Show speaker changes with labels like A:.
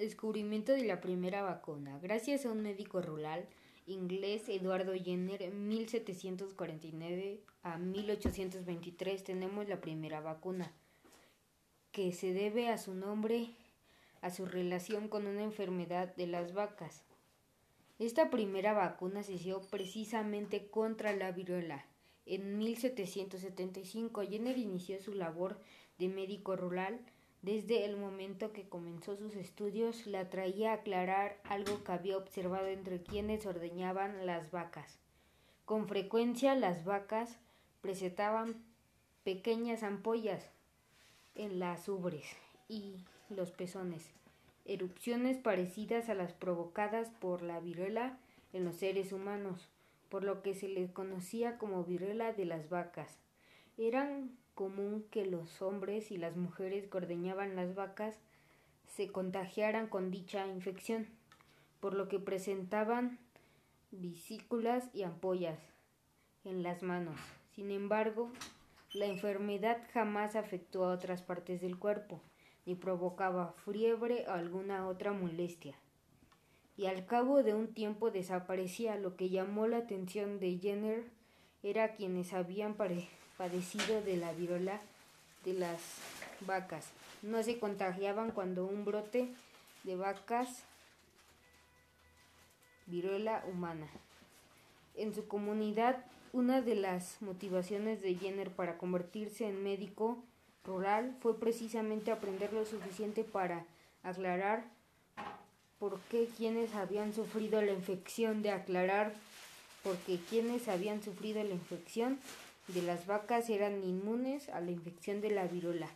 A: Descubrimiento de la primera vacuna. Gracias a un médico rural inglés, Eduardo Jenner, 1749 a 1823, tenemos la primera vacuna, que se debe a su nombre, a su relación con una enfermedad de las vacas. Esta primera vacuna se hizo precisamente contra la viruela. En 1775, Jenner inició su labor de médico rural desde el momento que comenzó sus estudios, la traía a aclarar algo que había observado entre quienes ordeñaban las vacas. Con frecuencia las vacas presentaban pequeñas ampollas en las ubres y los pezones, erupciones parecidas a las provocadas por la viruela en los seres humanos, por lo que se les conocía como viruela de las vacas. Eran común que los hombres y las mujeres que ordeñaban las vacas se contagiaran con dicha infección, por lo que presentaban vesículas y ampollas en las manos. Sin embargo, la enfermedad jamás afectó a otras partes del cuerpo, ni provocaba fiebre o alguna otra molestia. Y al cabo de un tiempo desaparecía. Lo que llamó la atención de Jenner era quienes habían padecido de la viruela de las vacas. No se contagiaban cuando un brote de vacas viruela humana. En su comunidad, una de las motivaciones de Jenner para convertirse en médico rural fue precisamente aprender lo suficiente para aclarar por qué quienes habían sufrido la infección de aclarar porque quienes habían sufrido la infección de las vacas eran inmunes a la infección de la viruela.